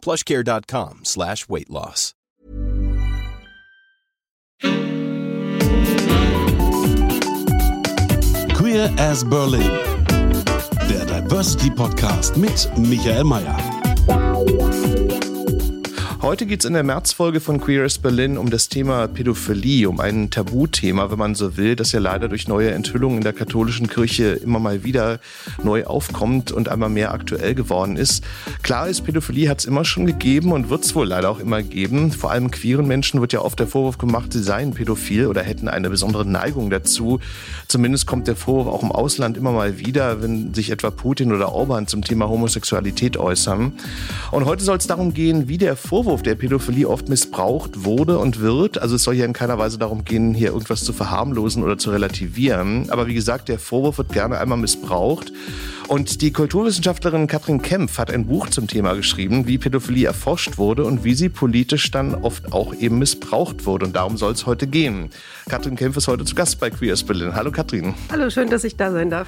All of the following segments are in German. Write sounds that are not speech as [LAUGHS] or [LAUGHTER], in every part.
plushcare.com slash weight loss. Queer as Berlin. Der Diversity Podcast mit Michael Mayer. Heute geht es in der Märzfolge von Queer Berlin um das Thema Pädophilie, um ein Tabuthema, wenn man so will, das ja leider durch neue Enthüllungen in der katholischen Kirche immer mal wieder neu aufkommt und einmal mehr aktuell geworden ist. Klar ist, Pädophilie hat es immer schon gegeben und wird es wohl leider auch immer geben. Vor allem queeren Menschen wird ja oft der Vorwurf gemacht, sie seien pädophil oder hätten eine besondere Neigung dazu. Zumindest kommt der Vorwurf auch im Ausland immer mal wieder, wenn sich etwa Putin oder Orban zum Thema Homosexualität äußern. Und heute soll es darum gehen, wie der Vorwurf Vorwurf der Pädophilie oft missbraucht wurde und wird. Also es soll hier in keiner Weise darum gehen, hier irgendwas zu verharmlosen oder zu relativieren. Aber wie gesagt, der Vorwurf wird gerne einmal missbraucht. Und die Kulturwissenschaftlerin Katrin Kempf hat ein Buch zum Thema geschrieben, wie Pädophilie erforscht wurde und wie sie politisch dann oft auch eben missbraucht wurde. Und darum soll es heute gehen. Katrin Kempf ist heute zu Gast bei Queers Berlin. Hallo Katrin. Hallo, schön, dass ich da sein darf.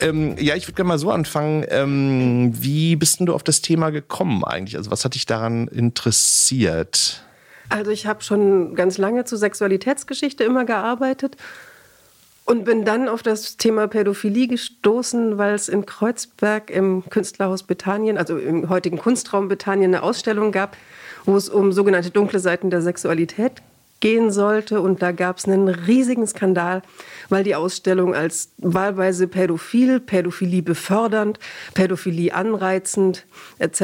Ähm, ja, ich würde gerne mal so anfangen. Ähm, wie bist denn du auf das Thema gekommen eigentlich? Also was hat dich daran interessiert? Also ich habe schon ganz lange zur Sexualitätsgeschichte immer gearbeitet und bin dann auf das Thema Pädophilie gestoßen, weil es in Kreuzberg im Künstlerhaus Bethanien, also im heutigen Kunstraum Bethanien, eine Ausstellung gab, wo es um sogenannte dunkle Seiten der Sexualität gehen sollte. Und da gab es einen riesigen Skandal, weil die Ausstellung als wahlweise pädophil, Pädophilie befördernd, Pädophilie anreizend etc.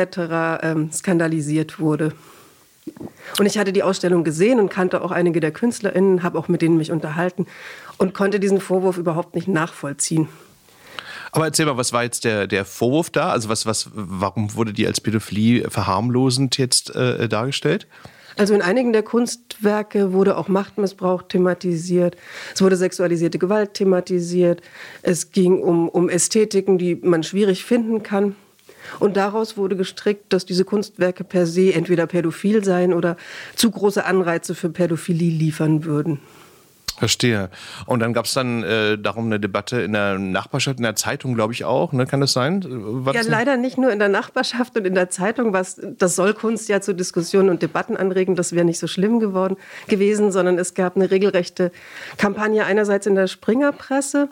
Ähm, skandalisiert wurde. Und ich hatte die Ausstellung gesehen und kannte auch einige der KünstlerInnen, habe auch mit denen mich unterhalten und konnte diesen Vorwurf überhaupt nicht nachvollziehen. Aber erzähl mal, was war jetzt der, der Vorwurf da? Also was, was, warum wurde die als Pädophilie verharmlosend jetzt äh, dargestellt? Also in einigen der Kunstwerke wurde auch Machtmissbrauch thematisiert. Es wurde sexualisierte Gewalt thematisiert. Es ging um, um Ästhetiken, die man schwierig finden kann. Und daraus wurde gestrickt, dass diese Kunstwerke per se entweder pädophil seien oder zu große Anreize für Pädophilie liefern würden. Verstehe. Und dann gab es dann äh, darum eine Debatte in der Nachbarschaft, in der Zeitung, glaube ich auch. Ne? Kann das sein? War ja, das leider nicht nur in der Nachbarschaft und in der Zeitung. Was, das soll Kunst ja zu Diskussionen und Debatten anregen. Das wäre nicht so schlimm geworden gewesen, sondern es gab eine regelrechte Kampagne einerseits in der Springerpresse,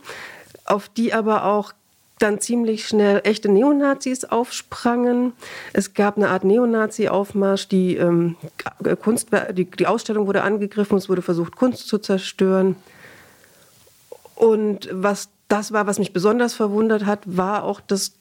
auf die aber auch dann ziemlich schnell echte Neonazis aufsprangen. Es gab eine Art Neonazi-Aufmarsch. Die, ähm, Kunst, die, die Ausstellung wurde angegriffen. Es wurde versucht, Kunst zu zerstören. Und was das war, was mich besonders verwundert hat, war auch, dass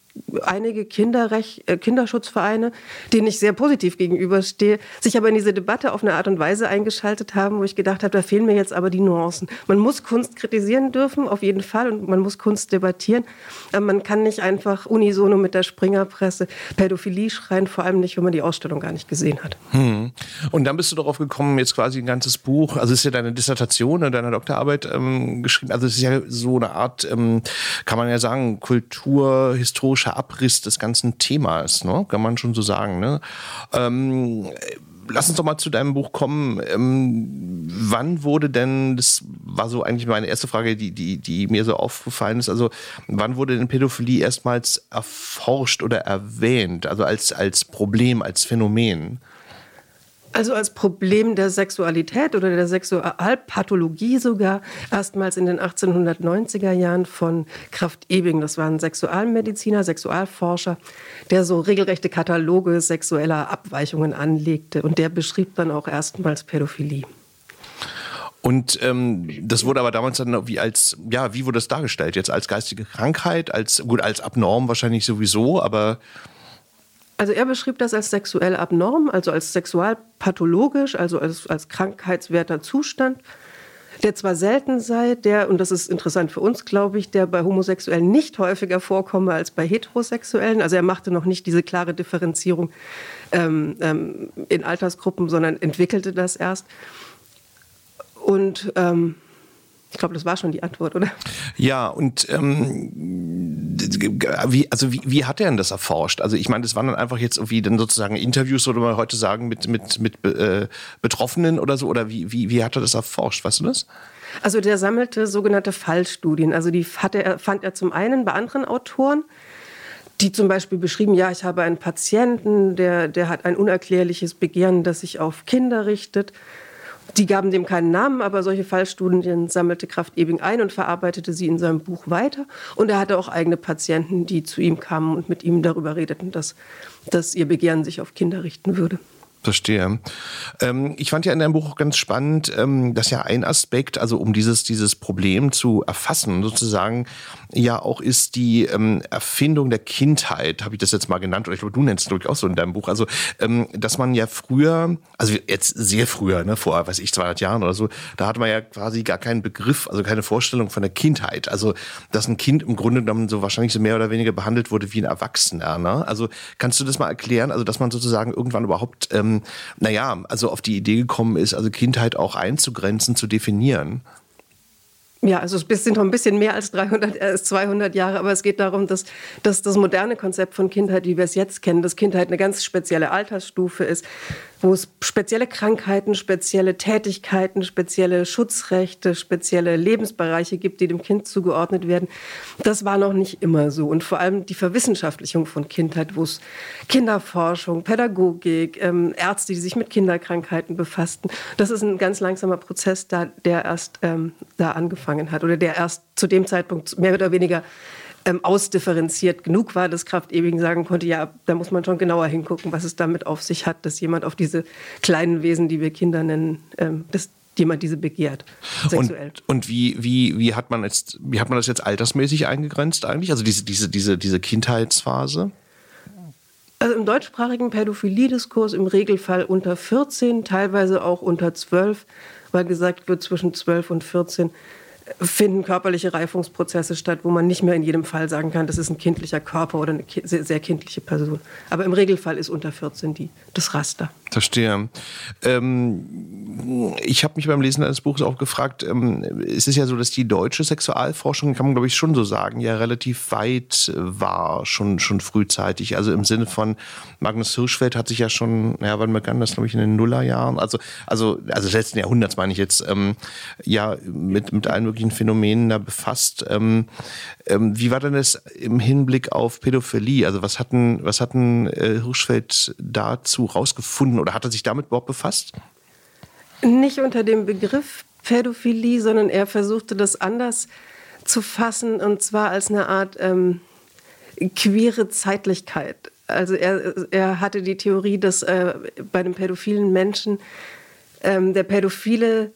einige Kinderrecht, äh, Kinderschutzvereine, denen ich sehr positiv gegenüberstehe, sich aber in diese Debatte auf eine Art und Weise eingeschaltet haben, wo ich gedacht habe, da fehlen mir jetzt aber die Nuancen. Man muss Kunst kritisieren dürfen, auf jeden Fall, und man muss Kunst debattieren. Aber man kann nicht einfach unisono mit der Springerpresse Pädophilie schreien, vor allem nicht, wenn man die Ausstellung gar nicht gesehen hat. Hm. Und dann bist du darauf gekommen, jetzt quasi ein ganzes Buch, also ist ja deine Dissertation, deine Doktorarbeit ähm, geschrieben, also es ist ja so eine Art, ähm, kann man ja sagen, kulturhistorisch historischer Abriss des ganzen Themas, ne? kann man schon so sagen. Ne? Ähm, lass uns doch mal zu deinem Buch kommen. Ähm, wann wurde denn, das war so eigentlich meine erste Frage, die, die, die mir so aufgefallen ist, also wann wurde denn Pädophilie erstmals erforscht oder erwähnt, also als, als Problem, als Phänomen? Also als Problem der Sexualität oder der Sexualpathologie sogar erstmals in den 1890er Jahren von Kraft Ebing. Das war ein Sexualmediziner, Sexualforscher, der so regelrechte Kataloge sexueller Abweichungen anlegte. Und der beschrieb dann auch erstmals Pädophilie. Und ähm, das wurde aber damals dann wie als, ja, wie wurde das dargestellt? Jetzt als geistige Krankheit, als gut, als abnorm wahrscheinlich sowieso, aber also er beschrieb das als sexuell abnorm, also als sexualpathologisch, also als, als krankheitswerter Zustand, der zwar selten sei, der, und das ist interessant für uns, glaube ich, der bei Homosexuellen nicht häufiger vorkomme als bei Heterosexuellen. Also er machte noch nicht diese klare Differenzierung ähm, ähm, in Altersgruppen, sondern entwickelte das erst. Und ähm, ich glaube, das war schon die Antwort, oder? Ja, und ähm, wie, also wie, wie hat er denn das erforscht? Also ich meine, das waren dann einfach jetzt irgendwie dann sozusagen Interviews, oder man heute sagen, mit, mit, mit äh, Betroffenen oder so, oder wie, wie, wie hat er das erforscht? Weißt du das? Also der sammelte sogenannte Fallstudien. Also die hatte er, fand er zum einen bei anderen Autoren, die zum Beispiel beschrieben, ja, ich habe einen Patienten, der, der hat ein unerklärliches Begehren, das sich auf Kinder richtet. Die gaben dem keinen Namen, aber solche Fallstudien sammelte Kraft Ebing ein und verarbeitete sie in seinem Buch weiter. Und er hatte auch eigene Patienten, die zu ihm kamen und mit ihm darüber redeten, dass, dass ihr Begehren sich auf Kinder richten würde. Verstehe. Ähm, ich fand ja in deinem Buch ganz spannend, ähm, dass ja ein Aspekt, also um dieses, dieses Problem zu erfassen, sozusagen, ja auch ist die ähm, Erfindung der Kindheit, habe ich das jetzt mal genannt, oder ich glaube, du nennst es auch so in deinem Buch. Also, ähm, dass man ja früher, also jetzt sehr früher, ne, vor, weiß ich, 200 Jahren oder so, da hatte man ja quasi gar keinen Begriff, also keine Vorstellung von der Kindheit. Also, dass ein Kind im Grunde genommen so wahrscheinlich so mehr oder weniger behandelt wurde wie ein Erwachsener. Ne? Also, kannst du das mal erklären? Also, dass man sozusagen irgendwann überhaupt ähm, ähm, naja, also auf die Idee gekommen ist, also Kindheit auch einzugrenzen, zu definieren? Ja, also es sind noch ein bisschen mehr als 300, äh, 200 Jahre, aber es geht darum, dass, dass das moderne Konzept von Kindheit, wie wir es jetzt kennen, dass Kindheit eine ganz spezielle Altersstufe ist, wo es spezielle Krankheiten, spezielle Tätigkeiten, spezielle Schutzrechte, spezielle Lebensbereiche gibt, die dem Kind zugeordnet werden. Das war noch nicht immer so. Und vor allem die Verwissenschaftlichung von Kindheit, wo es Kinderforschung, Pädagogik, ähm, Ärzte, die sich mit Kinderkrankheiten befassten, das ist ein ganz langsamer Prozess, da, der erst ähm, da angefangen hat oder der erst zu dem Zeitpunkt mehr oder weniger ähm, ausdifferenziert genug war, dass Kraft Ebing sagen konnte, ja, da muss man schon genauer hingucken, was es damit auf sich hat, dass jemand auf diese kleinen Wesen, die wir Kinder nennen, ähm, dass jemand diese begehrt, sexuell. Und, und wie, wie, wie, hat man jetzt, wie hat man das jetzt altersmäßig eingegrenzt eigentlich? Also diese, diese, diese, diese Kindheitsphase? Also im deutschsprachigen Pädophilie-Diskurs im Regelfall unter 14, teilweise auch unter 12, weil gesagt wird, zwischen 12 und 14 finden körperliche Reifungsprozesse statt, wo man nicht mehr in jedem Fall sagen kann, das ist ein kindlicher Körper oder eine sehr kindliche Person. Aber im Regelfall ist unter 14 die, das Raster. Verstehe. Ähm, ich habe mich beim Lesen eines Buches auch gefragt, ähm, es ist ja so, dass die deutsche Sexualforschung, kann man glaube ich schon so sagen, ja relativ weit war, schon, schon frühzeitig. Also im Sinne von Magnus Hirschfeld hat sich ja schon, ja, wann begann das, glaube ich, in den Nullerjahren, also, also, also des letzten Jahrhunderts meine ich jetzt, ähm, ja, mit, mit allen möglichen Phänomenen da befasst. Ähm, ähm, wie war denn das im Hinblick auf Pädophilie? Also was hatten, was hatten äh, Hirschfeld dazu rausgefunden oder hat er sich damit überhaupt befasst? Nicht unter dem Begriff Pädophilie, sondern er versuchte das anders zu fassen und zwar als eine Art ähm, queere Zeitlichkeit. Also er, er hatte die Theorie, dass äh, bei einem pädophilen Menschen ähm, der Pädophile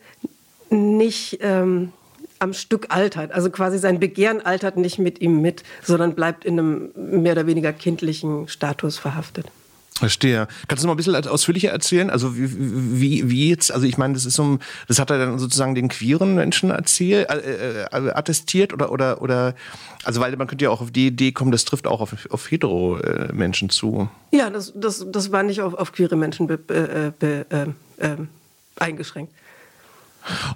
nicht ähm, am Stück altert. Also quasi sein Begehren altert nicht mit ihm mit, sondern bleibt in einem mehr oder weniger kindlichen Status verhaftet. Verstehe. Kannst du noch ein bisschen ausführlicher erzählen? Also wie, wie, wie jetzt, also ich meine, das ist so, das hat er dann sozusagen den queeren Menschen erzählt, äh, äh, attestiert oder, oder, oder, also weil man könnte ja auch auf die Idee kommen, das trifft auch auf, auf hetero äh, Menschen zu. Ja, das, das, das war nicht auf, auf queere Menschen be, be, be, äh, äh eingeschränkt.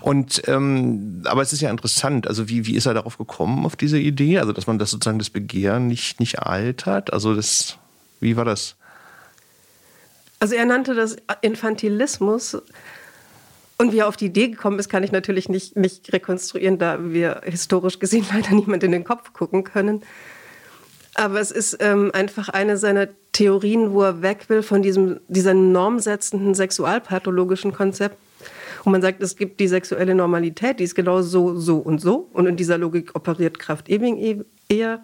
Und ähm, aber es ist ja interessant, also wie, wie ist er darauf gekommen, auf diese Idee? Also, dass man das sozusagen das Begehren nicht, nicht altert? Also das, wie war das? Also er nannte das Infantilismus. Und wie er auf die Idee gekommen ist, kann ich natürlich nicht, nicht rekonstruieren, da wir historisch gesehen [LAUGHS] leider niemand in den Kopf gucken können. Aber es ist ähm, einfach eine seiner Theorien, wo er weg will von diesem, diesem normsetzenden sexualpathologischen Konzept, und man sagt, es gibt die sexuelle Normalität, die ist genau so, so und so. Und in dieser Logik operiert Kraft Ebing e-, eher.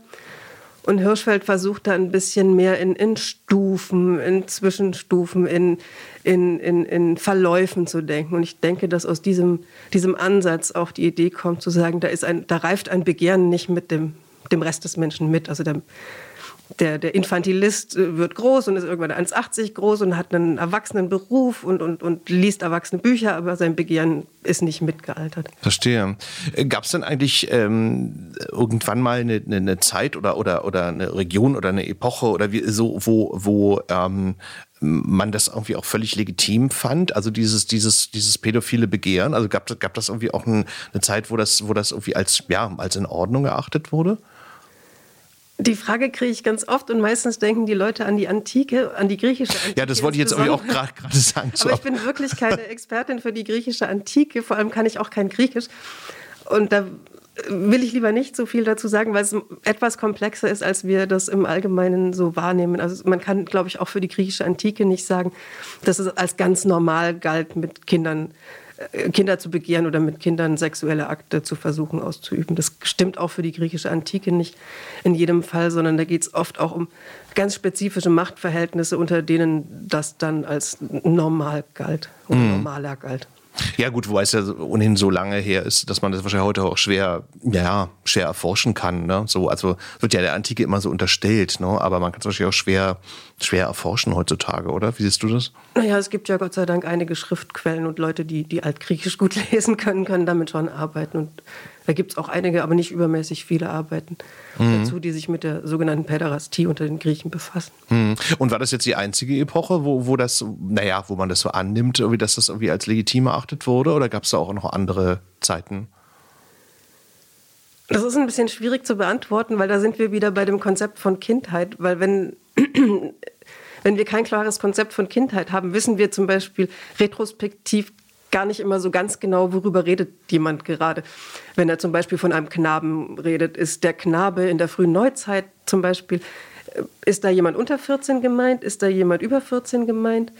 Und Hirschfeld versucht da ein bisschen mehr in, in Stufen, in Zwischenstufen, in, in, in, in Verläufen zu denken. Und ich denke, dass aus diesem, diesem Ansatz auch die Idee kommt, zu sagen, da, ist ein, da reift ein Begehren nicht mit dem, dem Rest des Menschen mit. Also der, der, der Infantilist äh, wird groß und ist irgendwann 1,80 groß und hat einen erwachsenen Beruf und, und, und liest erwachsene Bücher, aber sein Begehren ist nicht mitgealtert. Verstehe. Äh, Gab es denn eigentlich ähm, irgendwann mal eine, eine, Zeit oder, oder, oder eine Region oder eine Epoche oder wie, so, wo, wo ähm, man das irgendwie auch völlig legitim fand, also dieses, dieses, dieses pädophile Begehren? Also gab, gab das irgendwie auch ein, eine Zeit, wo das, wo das irgendwie als, ja, als in Ordnung geachtet wurde? Die Frage kriege ich ganz oft und meistens denken die Leute an die Antike, an die griechische Antike. Ja, das wollte ich jetzt auch gerade sagen. Aber ich bin wirklich keine Expertin für die griechische Antike, vor allem kann ich auch kein Griechisch. Und da will ich lieber nicht so viel dazu sagen, weil es etwas komplexer ist, als wir das im Allgemeinen so wahrnehmen. Also man kann, glaube ich, auch für die griechische Antike nicht sagen, dass es als ganz normal galt, mit Kindern Kinder zu begehren oder mit Kindern sexuelle Akte zu versuchen auszuüben. Das stimmt auch für die griechische Antike nicht in jedem Fall, sondern da geht es oft auch um ganz spezifische Machtverhältnisse, unter denen das dann als normal galt oder mhm. normaler galt. Ja, gut, wobei es ja ohnehin so lange her ist, dass man das wahrscheinlich heute auch schwer, ja, schwer erforschen kann. Ne? So, also wird ja der Antike immer so unterstellt, ne? aber man kann es wahrscheinlich auch schwer, schwer erforschen heutzutage, oder? Wie siehst du das? Naja, es gibt ja Gott sei Dank einige Schriftquellen und Leute, die, die Altgriechisch gut [LAUGHS] lesen können, können damit schon arbeiten. Und da gibt es auch einige, aber nicht übermäßig viele Arbeiten mhm. dazu, die sich mit der sogenannten Päderastie unter den Griechen befassen. Mhm. Und war das jetzt die einzige Epoche, wo, wo das, naja, wo man das so annimmt, irgendwie, dass das irgendwie als legitim erachtet wurde? Oder gab es da auch noch andere Zeiten? Das ist ein bisschen schwierig zu beantworten, weil da sind wir wieder bei dem Konzept von Kindheit. Weil wenn, [CLEARS THROAT] wenn wir kein klares Konzept von Kindheit haben, wissen wir zum Beispiel retrospektiv gar nicht immer so ganz genau, worüber redet jemand gerade. Wenn er zum Beispiel von einem Knaben redet, ist der Knabe in der frühen Neuzeit zum Beispiel, äh, ist da jemand unter 14 gemeint? Ist da jemand über 14 gemeint?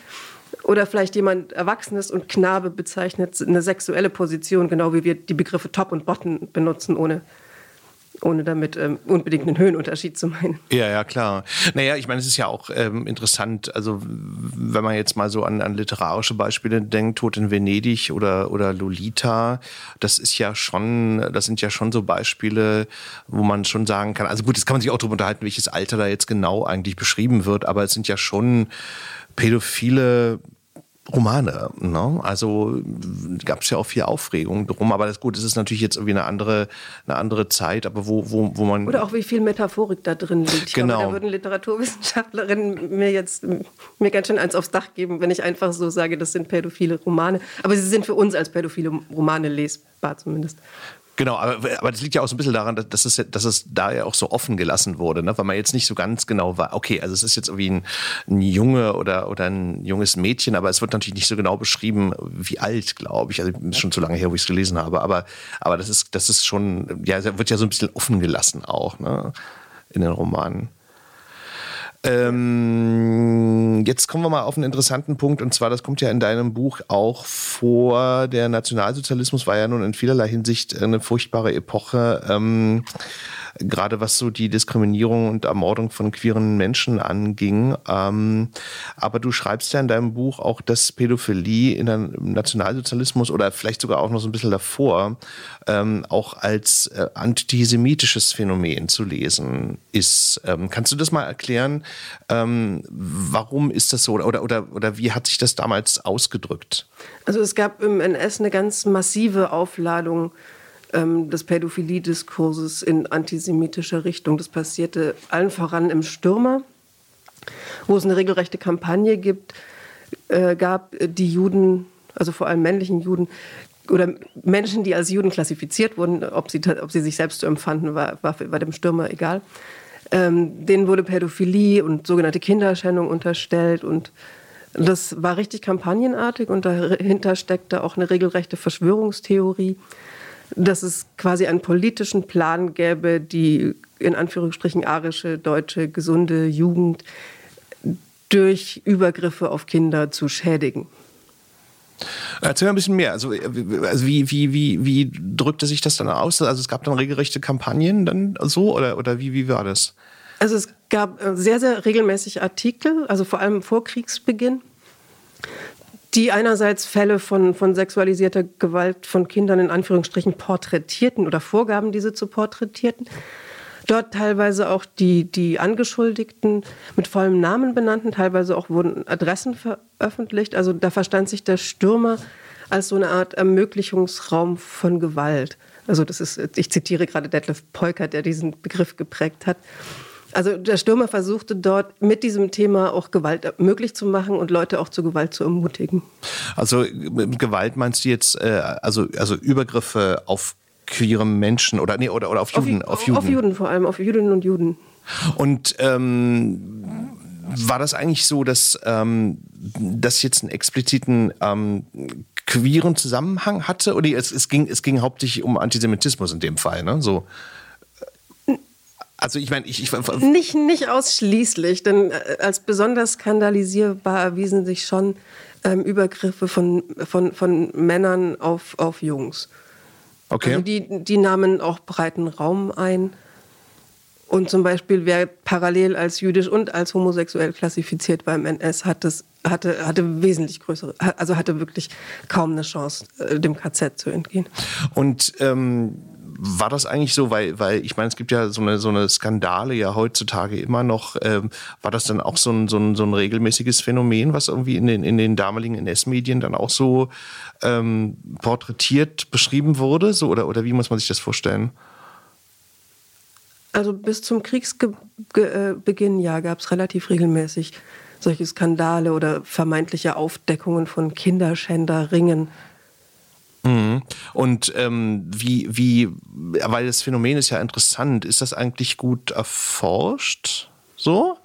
Oder vielleicht jemand Erwachsenes und Knabe bezeichnet eine sexuelle Position, genau wie wir die Begriffe Top und Bottom benutzen, ohne ohne damit ähm, unbedingt einen Höhenunterschied zu meinen. Ja, ja, klar. Naja, ich meine, es ist ja auch ähm, interessant, also wenn man jetzt mal so an, an literarische Beispiele denkt, Tod in Venedig oder, oder Lolita, das ist ja schon, das sind ja schon so Beispiele, wo man schon sagen kann, also gut, jetzt kann man sich auch darüber unterhalten, welches Alter da jetzt genau eigentlich beschrieben wird, aber es sind ja schon pädophile Romane. Ne? Also gab es ja auch viel Aufregung drum, aber das gut, es ist natürlich jetzt irgendwie eine andere, eine andere Zeit, aber wo, wo, wo man. Oder auch wie viel Metaphorik da drin liegt. Ich genau. glaube, da würden Literaturwissenschaftlerinnen mir jetzt mir ganz schön eins aufs Dach geben, wenn ich einfach so sage, das sind pädophile Romane. Aber sie sind für uns als pädophile Romane lesbar zumindest. Genau, aber, aber das liegt ja auch so ein bisschen daran, dass es, dass es da ja auch so offen gelassen wurde, ne? weil man jetzt nicht so ganz genau war, okay, also es ist jetzt irgendwie ein, ein Junge oder, oder ein junges Mädchen, aber es wird natürlich nicht so genau beschrieben, wie alt, glaube ich. Also ist schon zu lange her, wo ich es gelesen habe, aber, aber das ist, das ist schon, ja, wird ja so ein bisschen offen gelassen auch, ne? in den Romanen. Ähm, jetzt kommen wir mal auf einen interessanten Punkt und zwar, das kommt ja in deinem Buch auch vor. Der Nationalsozialismus war ja nun in vielerlei Hinsicht eine furchtbare Epoche. Ähm, gerade was so die Diskriminierung und Ermordung von queeren Menschen anging. Ähm, aber du schreibst ja in deinem Buch auch, dass Pädophilie in der Nationalsozialismus oder vielleicht sogar auch noch so ein bisschen davor ähm, auch als äh, antisemitisches Phänomen zu lesen ist. Ähm, kannst du das mal erklären? Ähm, warum ist das so oder, oder, oder wie hat sich das damals ausgedrückt? Also es gab im NS eine ganz massive Aufladung ähm, des Pädophilie-Diskurses in antisemitischer Richtung. Das passierte allen voran im Stürmer, wo es eine regelrechte Kampagne gibt, äh, gab, die Juden, also vor allem männlichen Juden, oder Menschen, die als Juden klassifiziert wurden, ob sie, ob sie sich selbst so empfanden, war, war, war dem Stürmer egal. Ähm, denen wurde Pädophilie und sogenannte Kinderschändung unterstellt und das war richtig kampagnenartig und dahinter steckte auch eine regelrechte Verschwörungstheorie dass es quasi einen politischen Plan gäbe, die in Anführungsstrichen arische, deutsche, gesunde Jugend durch Übergriffe auf Kinder zu schädigen. Erzähl mal ein bisschen mehr. Also, also wie, wie, wie, wie drückte sich das dann aus? Also es gab dann regelrechte Kampagnen dann so oder, oder wie, wie war das? Also es gab äh, sehr, sehr regelmäßig Artikel, also vor allem vor Kriegsbeginn, die einerseits Fälle von, von sexualisierter Gewalt von Kindern in Anführungsstrichen porträtierten oder vorgaben, diese zu porträtierten. Dort teilweise auch die, die Angeschuldigten mit vollem Namen benannten, teilweise auch wurden Adressen veröffentlicht. Also da verstand sich der Stürmer als so eine Art Ermöglichungsraum von Gewalt. Also das ist, ich zitiere gerade Detlef Peukert, der diesen Begriff geprägt hat. Also der Stürmer versuchte dort mit diesem Thema auch Gewalt möglich zu machen und Leute auch zur Gewalt zu ermutigen. Also mit Gewalt meinst du jetzt äh, also, also Übergriffe auf queere Menschen oder nee oder, oder auf Juden? Auf, auf, Juden. auf Juden vor allem, auf Jüdinnen und Juden. Und ähm, war das eigentlich so, dass ähm, das jetzt einen expliziten ähm, queeren Zusammenhang hatte? Oder es, es, ging, es ging hauptsächlich um Antisemitismus in dem Fall, ne? So. Also ich meine, ich, ich nicht nicht ausschließlich, denn äh, als besonders skandalisierbar erwiesen sich schon ähm, Übergriffe von, von, von Männern auf, auf Jungs. Okay. Also die, die nahmen auch breiten Raum ein. Und zum Beispiel, wer parallel als jüdisch und als homosexuell klassifiziert beim NS hat, das, hatte, hatte wesentlich größere, also hatte wirklich kaum eine Chance, äh, dem KZ zu entgehen. Und ähm, war das eigentlich so, weil, weil ich meine, es gibt ja so eine, so eine Skandale ja heutzutage immer noch. Ähm, war das dann auch so ein, so, ein, so ein regelmäßiges Phänomen, was irgendwie in den, in den damaligen NS-Medien dann auch so ähm, porträtiert beschrieben wurde? So, oder, oder wie muss man sich das vorstellen? Also bis zum Kriegsbeginn, ja, gab es relativ regelmäßig solche Skandale oder vermeintliche Aufdeckungen von Kinderschänderringen. Mhm. Und ähm, wie, wie, weil das Phänomen ist ja interessant, ist das eigentlich gut erforscht? So?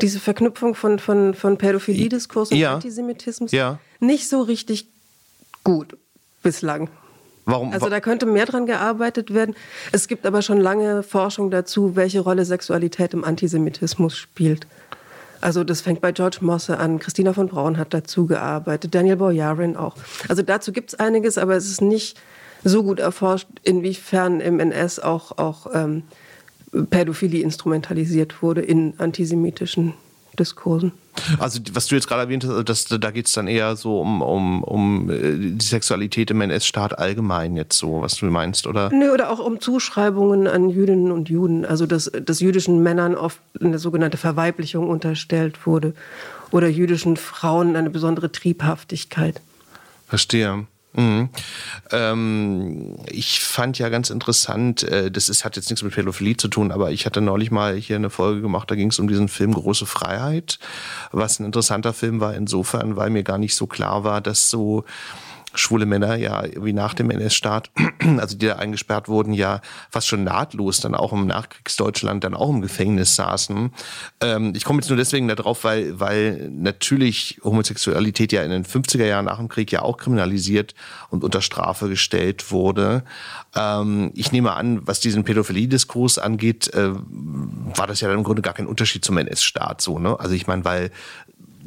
Diese Verknüpfung von, von, von Pädophilie-Diskurs und ja. Antisemitismus? Ja. Nicht so richtig gut bislang. Warum? Also da könnte mehr dran gearbeitet werden. Es gibt aber schon lange Forschung dazu, welche Rolle Sexualität im Antisemitismus spielt. Also das fängt bei George Mosse an. Christina von Braun hat dazu gearbeitet, Daniel Boyarin auch. Also dazu gibt es einiges, aber es ist nicht so gut erforscht, inwiefern im NS auch, auch ähm, Pädophilie instrumentalisiert wurde in antisemitischen Diskursen. Also was du jetzt gerade erwähnt hast, also das, da geht es dann eher so um, um, um äh, die Sexualität im NS-Staat allgemein jetzt so, was du meinst, oder? Nö, oder auch um Zuschreibungen an Jüdinnen und Juden, also dass, dass jüdischen Männern oft eine sogenannte Verweiblichung unterstellt wurde oder jüdischen Frauen eine besondere Triebhaftigkeit. Verstehe. Mhm. Ähm, ich fand ja ganz interessant, äh, das ist, hat jetzt nichts mit Pädophilie zu tun, aber ich hatte neulich mal hier eine Folge gemacht, da ging es um diesen Film Große Freiheit, was ein interessanter Film war insofern, weil mir gar nicht so klar war, dass so schwule Männer ja irgendwie nach dem NS-Staat, [CLEARS THROAT] also die da eingesperrt wurden, ja fast schon nahtlos dann auch im Nachkriegsdeutschland dann auch im Gefängnis saßen. Ähm, ich komme jetzt nur deswegen darauf, weil, weil natürlich Homosexualität ja in den 50er Jahren nach dem Krieg ja auch kriminalisiert und unter Strafe gestellt wurde. Ähm, ich nehme an, was diesen Pädophilie-Diskurs angeht, äh, war das ja dann im Grunde gar kein Unterschied zum NS-Staat so, ne? Also ich meine, weil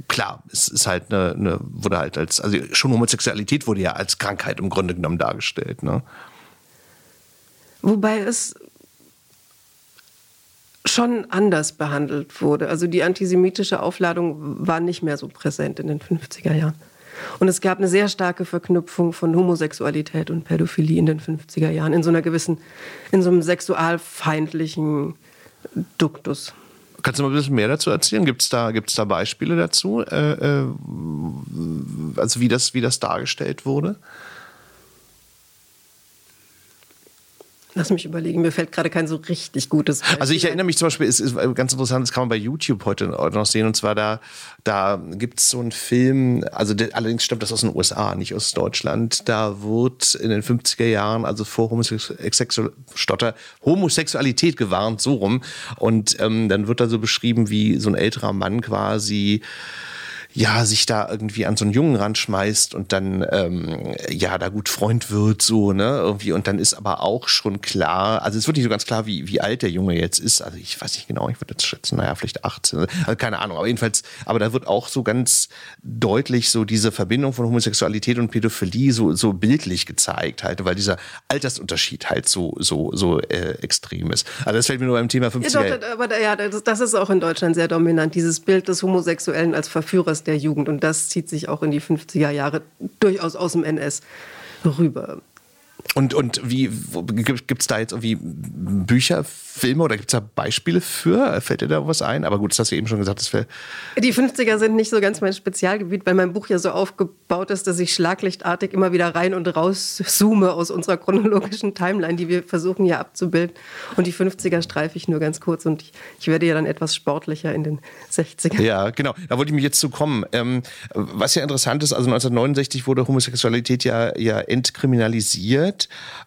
klar, es ist halt eine, eine, wurde halt als, also schon Homosexualität wurde ja als Krankheit im Grunde genommen dargestellt. Ne? Wobei es schon anders behandelt wurde. Also die antisemitische Aufladung war nicht mehr so präsent in den 50er Jahren. Und es gab eine sehr starke Verknüpfung von Homosexualität und Pädophilie in den 50er Jahren, in so einer gewissen, in so einem sexualfeindlichen Duktus. Kannst du mal ein bisschen mehr dazu erzählen? Gibt es da, gibt's da Beispiele dazu? Äh, äh, also wie das, wie das dargestellt wurde? Lass mich überlegen, mir fällt gerade kein so richtig gutes Beispiel. Also ich erinnere mich zum Beispiel, es ist ganz interessant, das kann man bei YouTube heute noch sehen, und zwar da, da gibt es so einen Film, also der, allerdings stammt das aus den USA, nicht aus Deutschland, da wird in den 50er Jahren, also vor Homosexual, Stotter, Homosexualität gewarnt, so rum, und ähm, dann wird da so beschrieben, wie so ein älterer Mann quasi ja, sich da irgendwie an so einen Jungen ranschmeißt und dann, ähm, ja, da gut Freund wird, so, ne, irgendwie. Und dann ist aber auch schon klar, also es wird nicht so ganz klar, wie, wie alt der Junge jetzt ist. Also ich weiß nicht genau, ich würde jetzt schätzen, naja, vielleicht 18, also keine Ahnung, aber jedenfalls, aber da wird auch so ganz deutlich so diese Verbindung von Homosexualität und Pädophilie so, so bildlich gezeigt halt, weil dieser Altersunterschied halt so, so, so äh, extrem ist. Also das fällt mir nur beim Thema 50 ja, doch, aber ja, das, das ist auch in Deutschland sehr dominant, dieses Bild des Homosexuellen als Verführers der Jugend. Und das zieht sich auch in die 50er Jahre durchaus aus dem NS rüber. Und, und wie gibt es da jetzt irgendwie Bücher, Filme oder gibt es da Beispiele für? Fällt dir da was ein? Aber gut, das hast du eben schon gesagt. Das die 50er sind nicht so ganz mein Spezialgebiet, weil mein Buch ja so aufgebaut ist, dass ich schlaglichtartig immer wieder rein und raus zoome aus unserer chronologischen Timeline, die wir versuchen ja abzubilden. Und die 50er streife ich nur ganz kurz und ich, ich werde ja dann etwas sportlicher in den 60ern. Ja, genau. Da wollte ich mich jetzt zu kommen. Ähm, was ja interessant ist, also 1969 wurde Homosexualität ja, ja entkriminalisiert.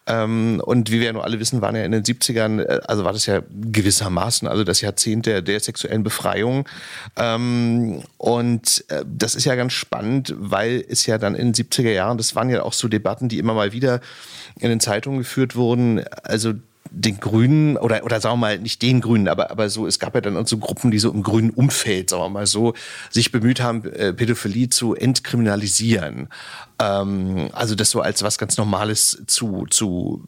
Ähm, und wie wir ja nur alle wissen, waren ja in den 70ern, äh, also war das ja gewissermaßen, also das Jahrzehnt der, der sexuellen Befreiung. Ähm, und äh, das ist ja ganz spannend, weil es ja dann in den 70er Jahren, das waren ja auch so Debatten, die immer mal wieder in den Zeitungen geführt wurden. Also den Grünen oder oder sagen wir mal nicht den Grünen, aber aber so es gab ja dann so Gruppen, die so im grünen Umfeld, sagen wir mal so, sich bemüht haben, äh, Pädophilie zu entkriminalisieren. Ähm, also das so als was ganz Normales zu zu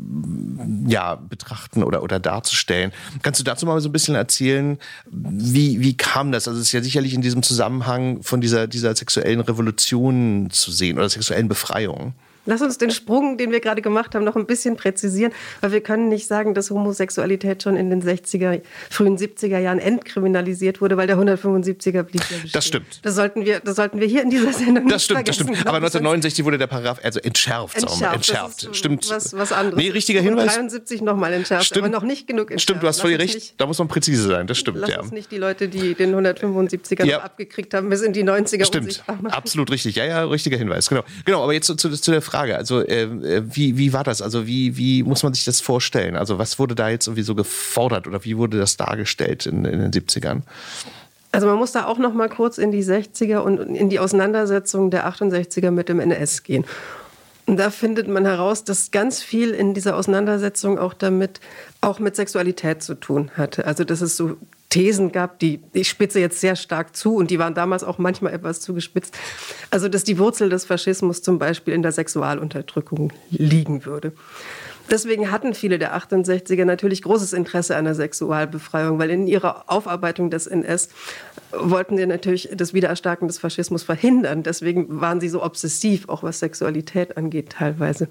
ja betrachten oder oder darzustellen. Kannst du dazu mal so ein bisschen erzählen, wie wie kam das? Also es ist ja sicherlich in diesem Zusammenhang von dieser dieser sexuellen Revolution zu sehen oder sexuellen Befreiung. Lass uns den Sprung, den wir gerade gemacht haben, noch ein bisschen präzisieren, weil wir können nicht sagen, dass Homosexualität schon in den 60er, frühen 70er Jahren entkriminalisiert wurde, weil der 175er blieb ja. Das stimmt. Das sollten wir, das sollten wir hier in dieser Sendung das stimmt, Das stimmt, Aber 1969 wurde der Paragraph also entschärft. Entschärft. entschärft. Das stimmt. Was, was anderes. Nee, richtiger Hinweis. 73 nochmal entschärft, stimmt. aber noch nicht genug entschärft. Stimmt, du hast völlig recht. Nicht, da muss man präzise sein, das stimmt. Lass ja. uns nicht die Leute, die den 175er ja. abgekriegt haben, bis in die 90er Stimmt, absolut richtig. Ja, ja, richtiger Hinweis. Genau, genau aber jetzt zu, zu, zu der Frage. Also, äh, äh, wie, wie war das? Also wie, wie muss man sich das vorstellen? Also was wurde da jetzt irgendwie so gefordert oder wie wurde das dargestellt in, in den 70ern? Also man muss da auch noch mal kurz in die 60er und in die Auseinandersetzung der 68er mit dem NS gehen. Und da findet man heraus, dass ganz viel in dieser Auseinandersetzung auch damit, auch mit Sexualität zu tun hatte. Also dass es so Thesen gab, die ich spitze jetzt sehr stark zu und die waren damals auch manchmal etwas zugespitzt. Also dass die Wurzel des Faschismus zum Beispiel in der Sexualunterdrückung liegen würde. Deswegen hatten viele der 68er natürlich großes Interesse an der Sexualbefreiung, weil in ihrer Aufarbeitung des NS wollten sie natürlich das Wiedererstarken des Faschismus verhindern. Deswegen waren sie so obsessiv, auch was Sexualität angeht teilweise.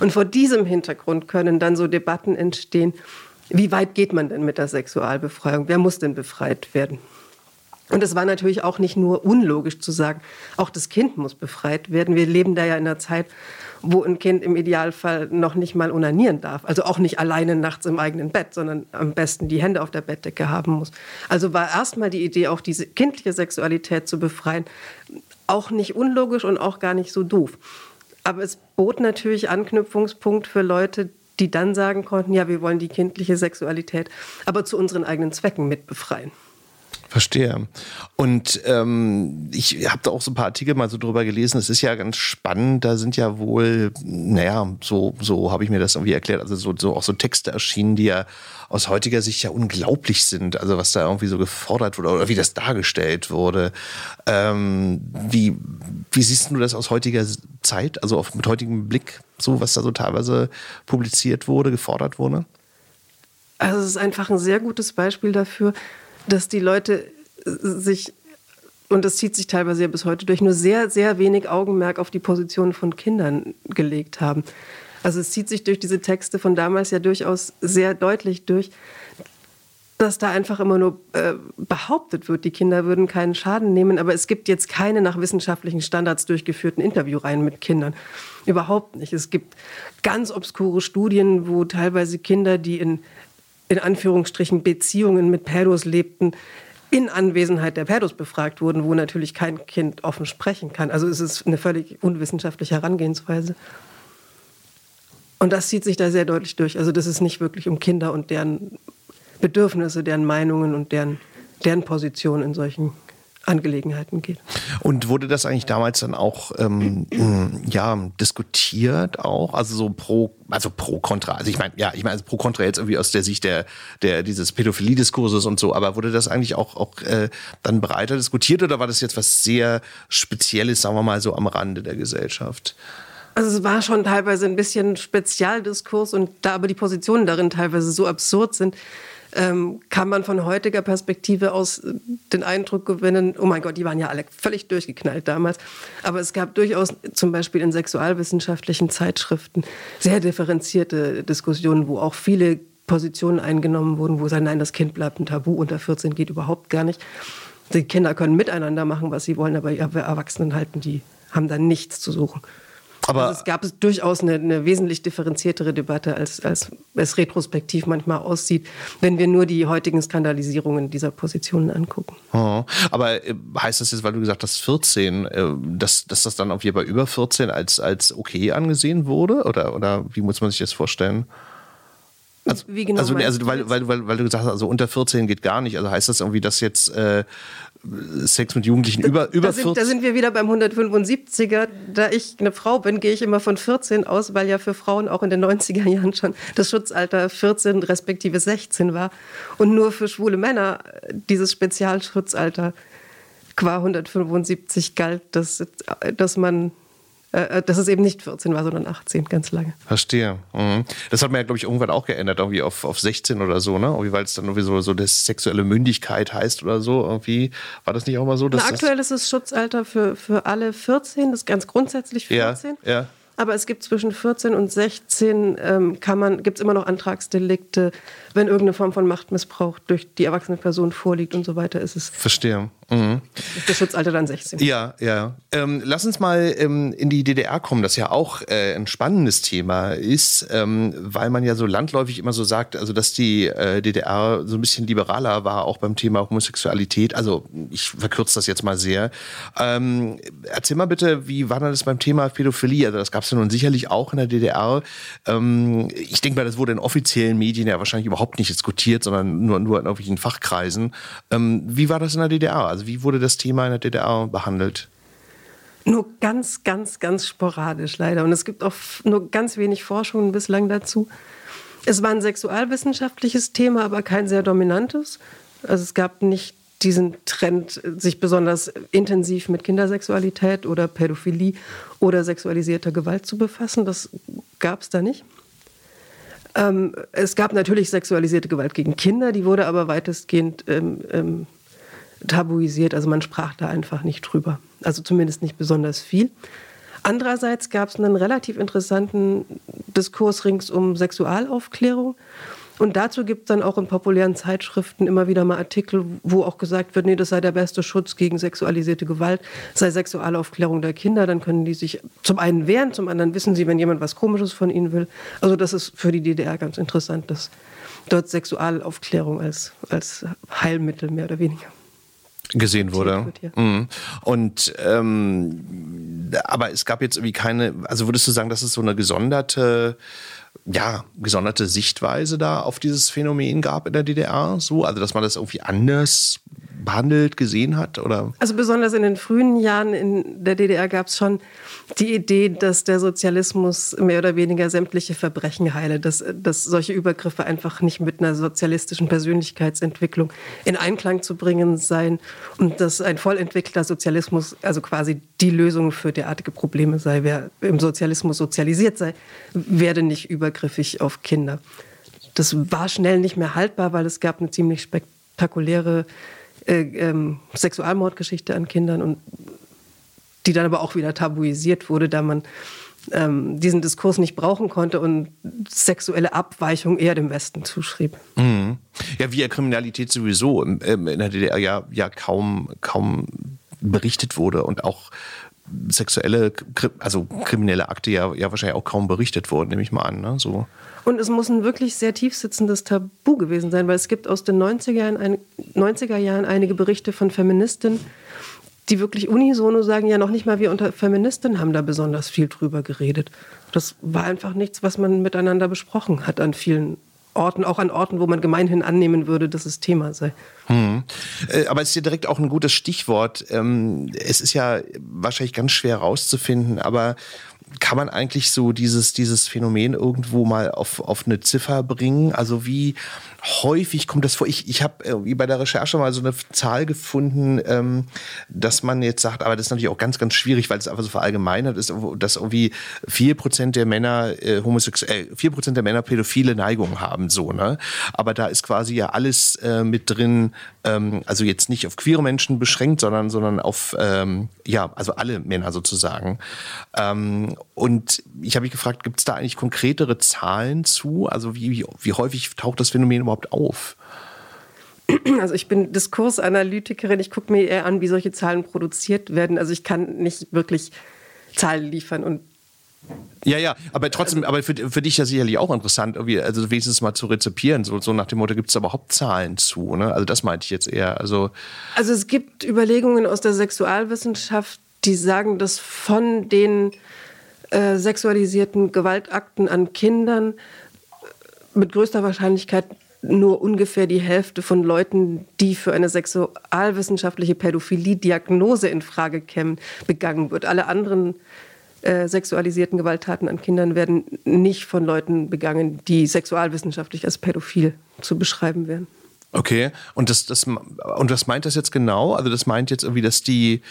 Und vor diesem Hintergrund können dann so Debatten entstehen, wie weit geht man denn mit der Sexualbefreiung? Wer muss denn befreit werden? Und es war natürlich auch nicht nur unlogisch zu sagen, auch das Kind muss befreit werden. Wir leben da ja in einer Zeit, wo ein Kind im Idealfall noch nicht mal unanieren darf. Also auch nicht alleine nachts im eigenen Bett, sondern am besten die Hände auf der Bettdecke haben muss. Also war erstmal die Idee, auch diese kindliche Sexualität zu befreien, auch nicht unlogisch und auch gar nicht so doof. Aber es bot natürlich Anknüpfungspunkt für Leute, die dann sagen konnten, ja, wir wollen die kindliche Sexualität aber zu unseren eigenen Zwecken mit befreien. Verstehe. Und ähm, ich habe da auch so ein paar Artikel mal so drüber gelesen. Es ist ja ganz spannend. Da sind ja wohl, naja, so, so habe ich mir das irgendwie erklärt. Also so, so auch so Texte erschienen, die ja aus heutiger Sicht ja unglaublich sind. Also was da irgendwie so gefordert wurde oder wie das dargestellt wurde. Ähm, wie, wie siehst du das aus heutiger Zeit? Also auf, mit heutigem Blick, so was da so teilweise publiziert wurde, gefordert wurde? Also es ist einfach ein sehr gutes Beispiel dafür, dass die Leute sich, und das zieht sich teilweise ja bis heute durch, nur sehr, sehr wenig Augenmerk auf die Position von Kindern gelegt haben. Also es zieht sich durch diese Texte von damals ja durchaus sehr deutlich durch, dass da einfach immer nur äh, behauptet wird, die Kinder würden keinen Schaden nehmen, aber es gibt jetzt keine nach wissenschaftlichen Standards durchgeführten Interviewreihen mit Kindern. Überhaupt nicht. Es gibt ganz obskure Studien, wo teilweise Kinder, die in in Anführungsstrichen Beziehungen mit Pädos lebten, in Anwesenheit der Pädos befragt wurden, wo natürlich kein Kind offen sprechen kann. Also es ist eine völlig unwissenschaftliche Herangehensweise. Und das zieht sich da sehr deutlich durch. Also dass es nicht wirklich um Kinder und deren Bedürfnisse, deren Meinungen und deren, deren Position in solchen Angelegenheiten geht. Und wurde das eigentlich damals dann auch ähm, [CLEARS THROAT] ja, diskutiert auch? Also so pro, also pro Contra. Also ich meine, ja, ich meine also pro Contra jetzt irgendwie aus der Sicht der, der dieses Pädophilie-Diskurses und so, aber wurde das eigentlich auch, auch äh, dann breiter diskutiert oder war das jetzt was sehr Spezielles, sagen wir mal so, am Rande der Gesellschaft? Also es war schon teilweise ein bisschen Spezialdiskurs und da aber die Positionen darin teilweise so absurd sind, ähm, kann man von heutiger Perspektive aus den Eindruck gewinnen, oh mein Gott, die waren ja alle völlig durchgeknallt damals. Aber es gab durchaus zum Beispiel in sexualwissenschaftlichen Zeitschriften sehr differenzierte Diskussionen, wo auch viele Positionen eingenommen wurden, wo sagen, nein, das Kind bleibt ein Tabu, unter 14 geht überhaupt gar nicht. Die Kinder können miteinander machen, was sie wollen, aber wir Erwachsenen halten, die haben da nichts zu suchen. Aber also es gab durchaus eine, eine, wesentlich differenziertere Debatte, als, als es retrospektiv manchmal aussieht, wenn wir nur die heutigen Skandalisierungen dieser Positionen angucken. Oh, aber äh, heißt das jetzt, weil du gesagt hast 14, äh, dass, dass das dann auf jeden Fall über 14 als, als okay angesehen wurde? Oder, oder wie muss man sich das vorstellen? Also, Wie genau also, also weil, weil, weil, weil du gesagt hast, also unter 14 geht gar nicht. Also heißt das irgendwie, dass jetzt äh, Sex mit Jugendlichen über, über da sind, 14? Da sind wir wieder beim 175er. Da ich eine Frau bin, gehe ich immer von 14 aus, weil ja für Frauen auch in den 90er Jahren schon das Schutzalter 14 respektive 16 war. Und nur für schwule Männer dieses Spezialschutzalter qua 175 galt, dass, dass man äh, dass es eben nicht 14 war, sondern 18, ganz lange. Verstehe. Mhm. Das hat man ja, glaube ich, irgendwann auch geändert, irgendwie auf, auf 16 oder so, ne? Irgendwie, weil es dann irgendwie so, so das sexuelle Mündigkeit heißt oder so. Irgendwie war das nicht auch mal so? Dass Na, aktuell ist das Schutzalter für, für alle 14, das ist ganz grundsätzlich 14. Ja, ja. Aber es gibt zwischen 14 und 16 ähm, kann man, gibt es immer noch Antragsdelikte, wenn irgendeine Form von Machtmissbrauch durch die erwachsene Person vorliegt und so weiter, ist es. Verstehe. Mhm. Ist das Schutzalter dann 16. Ja, ja. Ähm, lass uns mal ähm, in die DDR kommen, das ja auch äh, ein spannendes Thema ist, ähm, weil man ja so landläufig immer so sagt, also dass die äh, DDR so ein bisschen liberaler war, auch beim Thema Homosexualität. Also ich verkürze das jetzt mal sehr. Ähm, erzähl mal bitte, wie war das beim Thema Pädophilie? Also das gab es ja nun sicherlich auch in der DDR. Ähm, ich denke mal, das wurde in offiziellen Medien ja wahrscheinlich überhaupt nicht diskutiert, sondern nur, nur in irgendwelchen Fachkreisen. Ähm, wie war das in der DDR? Also wie wurde das Thema in der DDR behandelt? Nur ganz, ganz, ganz sporadisch leider. Und es gibt auch nur ganz wenig Forschungen bislang dazu. Es war ein sexualwissenschaftliches Thema, aber kein sehr dominantes. Also es gab nicht diesen Trend, sich besonders intensiv mit Kindersexualität oder Pädophilie oder sexualisierter Gewalt zu befassen. Das gab es da nicht. Ähm, es gab natürlich sexualisierte Gewalt gegen Kinder, die wurde aber weitestgehend ähm, ähm, tabuisiert. Also man sprach da einfach nicht drüber. Also zumindest nicht besonders viel. Andererseits gab es einen relativ interessanten Diskurs rings um Sexualaufklärung. Und dazu gibt es dann auch in populären Zeitschriften immer wieder mal Artikel, wo auch gesagt wird, nee, das sei der beste Schutz gegen sexualisierte Gewalt, sei Sexualaufklärung der Kinder. Dann können die sich zum einen wehren, zum anderen wissen sie, wenn jemand was Komisches von ihnen will. Also das ist für die DDR ganz interessant, dass dort Sexualaufklärung als, als Heilmittel mehr oder weniger gesehen wurde. Mhm. Und ähm, aber es gab jetzt irgendwie keine, also würdest du sagen, dass es so eine gesonderte ja, gesonderte Sichtweise da auf dieses Phänomen gab in der DDR, so, also dass man das irgendwie anders behandelt, gesehen hat? Oder? Also besonders in den frühen Jahren in der DDR gab es schon die Idee, dass der Sozialismus mehr oder weniger sämtliche Verbrechen heile, dass, dass solche Übergriffe einfach nicht mit einer sozialistischen Persönlichkeitsentwicklung in Einklang zu bringen seien und dass ein vollentwickelter Sozialismus also quasi die Lösung für derartige Probleme sei. Wer im Sozialismus sozialisiert sei, werde nicht übergriffig auf Kinder. Das war schnell nicht mehr haltbar, weil es gab eine ziemlich spektakuläre äh, ähm, Sexualmordgeschichte an Kindern und die dann aber auch wieder tabuisiert wurde, da man ähm, diesen Diskurs nicht brauchen konnte und sexuelle Abweichung eher dem Westen zuschrieb. Mhm. Ja, wie ja Kriminalität sowieso in der DDR ja, ja kaum, kaum berichtet wurde und auch sexuelle, also kriminelle Akte ja, ja wahrscheinlich auch kaum berichtet wurden, nehme ich mal an. Ne? So. Und es muss ein wirklich sehr tief sitzendes Tabu gewesen sein, weil es gibt aus den 90er Jahren, ein, 90er Jahren einige Berichte von Feministinnen, die wirklich unisono sagen, ja noch nicht mal wir unter Feministinnen haben da besonders viel drüber geredet. Das war einfach nichts, was man miteinander besprochen hat an vielen Orten, auch an Orten, wo man gemeinhin annehmen würde, dass es Thema sei. Hm. Äh, aber es ist ja direkt auch ein gutes Stichwort. Ähm, es ist ja wahrscheinlich ganz schwer herauszufinden, aber kann man eigentlich so dieses, dieses Phänomen irgendwo mal auf, auf eine Ziffer bringen? Also wie häufig kommt das vor? Ich, ich habe irgendwie bei der Recherche mal so eine Zahl gefunden, ähm, dass man jetzt sagt, aber das ist natürlich auch ganz, ganz schwierig, weil es einfach so verallgemeinert ist, dass irgendwie vier Prozent der Männer äh, homosexuell, vier Prozent der Männer pädophile Neigungen haben, so, ne? Aber da ist quasi ja alles äh, mit drin, ähm, also jetzt nicht auf queere Menschen beschränkt, sondern, sondern auf, ähm, ja, also alle Männer sozusagen. Ähm, und ich habe mich gefragt, gibt es da eigentlich konkretere Zahlen zu? Also wie, wie, wie häufig taucht das Phänomen überhaupt auf? Also ich bin Diskursanalytikerin, ich gucke mir eher an, wie solche Zahlen produziert werden. Also ich kann nicht wirklich Zahlen liefern und ja, ja, aber trotzdem, aber für, für dich ja sicherlich auch interessant, irgendwie, also wenigstens mal zu rezipieren, so, so nach dem Motto, gibt es überhaupt Zahlen zu, ne? Also das meinte ich jetzt eher. Also, also es gibt Überlegungen aus der Sexualwissenschaft, die sagen, dass von den äh, sexualisierten Gewaltakten an Kindern mit größter Wahrscheinlichkeit nur ungefähr die Hälfte von Leuten, die für eine sexualwissenschaftliche Pädophilie-Diagnose in Frage kämen, begangen wird. Alle anderen äh, sexualisierten Gewalttaten an Kindern werden nicht von Leuten begangen, die sexualwissenschaftlich als pädophil zu beschreiben wären. Okay, und das, das, und was meint das jetzt genau? Also das meint jetzt irgendwie, dass die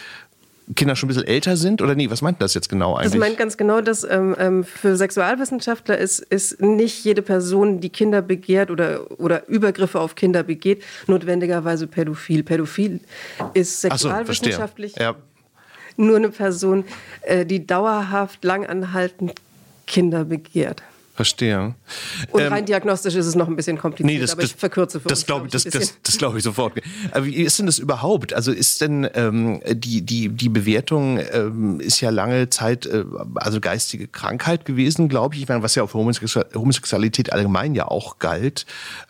Kinder schon ein bisschen älter sind? Oder nee, was meint das jetzt genau eigentlich? Das meint ganz genau, dass ähm, ähm, für Sexualwissenschaftler ist, ist nicht jede Person, die Kinder begehrt oder, oder Übergriffe auf Kinder begeht, notwendigerweise pädophil. Pädophil ist sexualwissenschaftlich so, ja. nur eine Person, äh, die dauerhaft, langanhaltend Kinder begehrt. Verstehe. Und rein ähm, diagnostisch ist es noch ein bisschen kompliziert, nee, das, aber ich verkürze für das uns, glaub, ich, das, das, das glaube ich sofort. Aber wie ist denn das überhaupt? Also ist denn ähm, die, die, die Bewertung ähm, ist ja lange Zeit äh, also geistige Krankheit gewesen, glaube ich. Ich meine, was ja auf Homosexualität allgemein ja auch galt.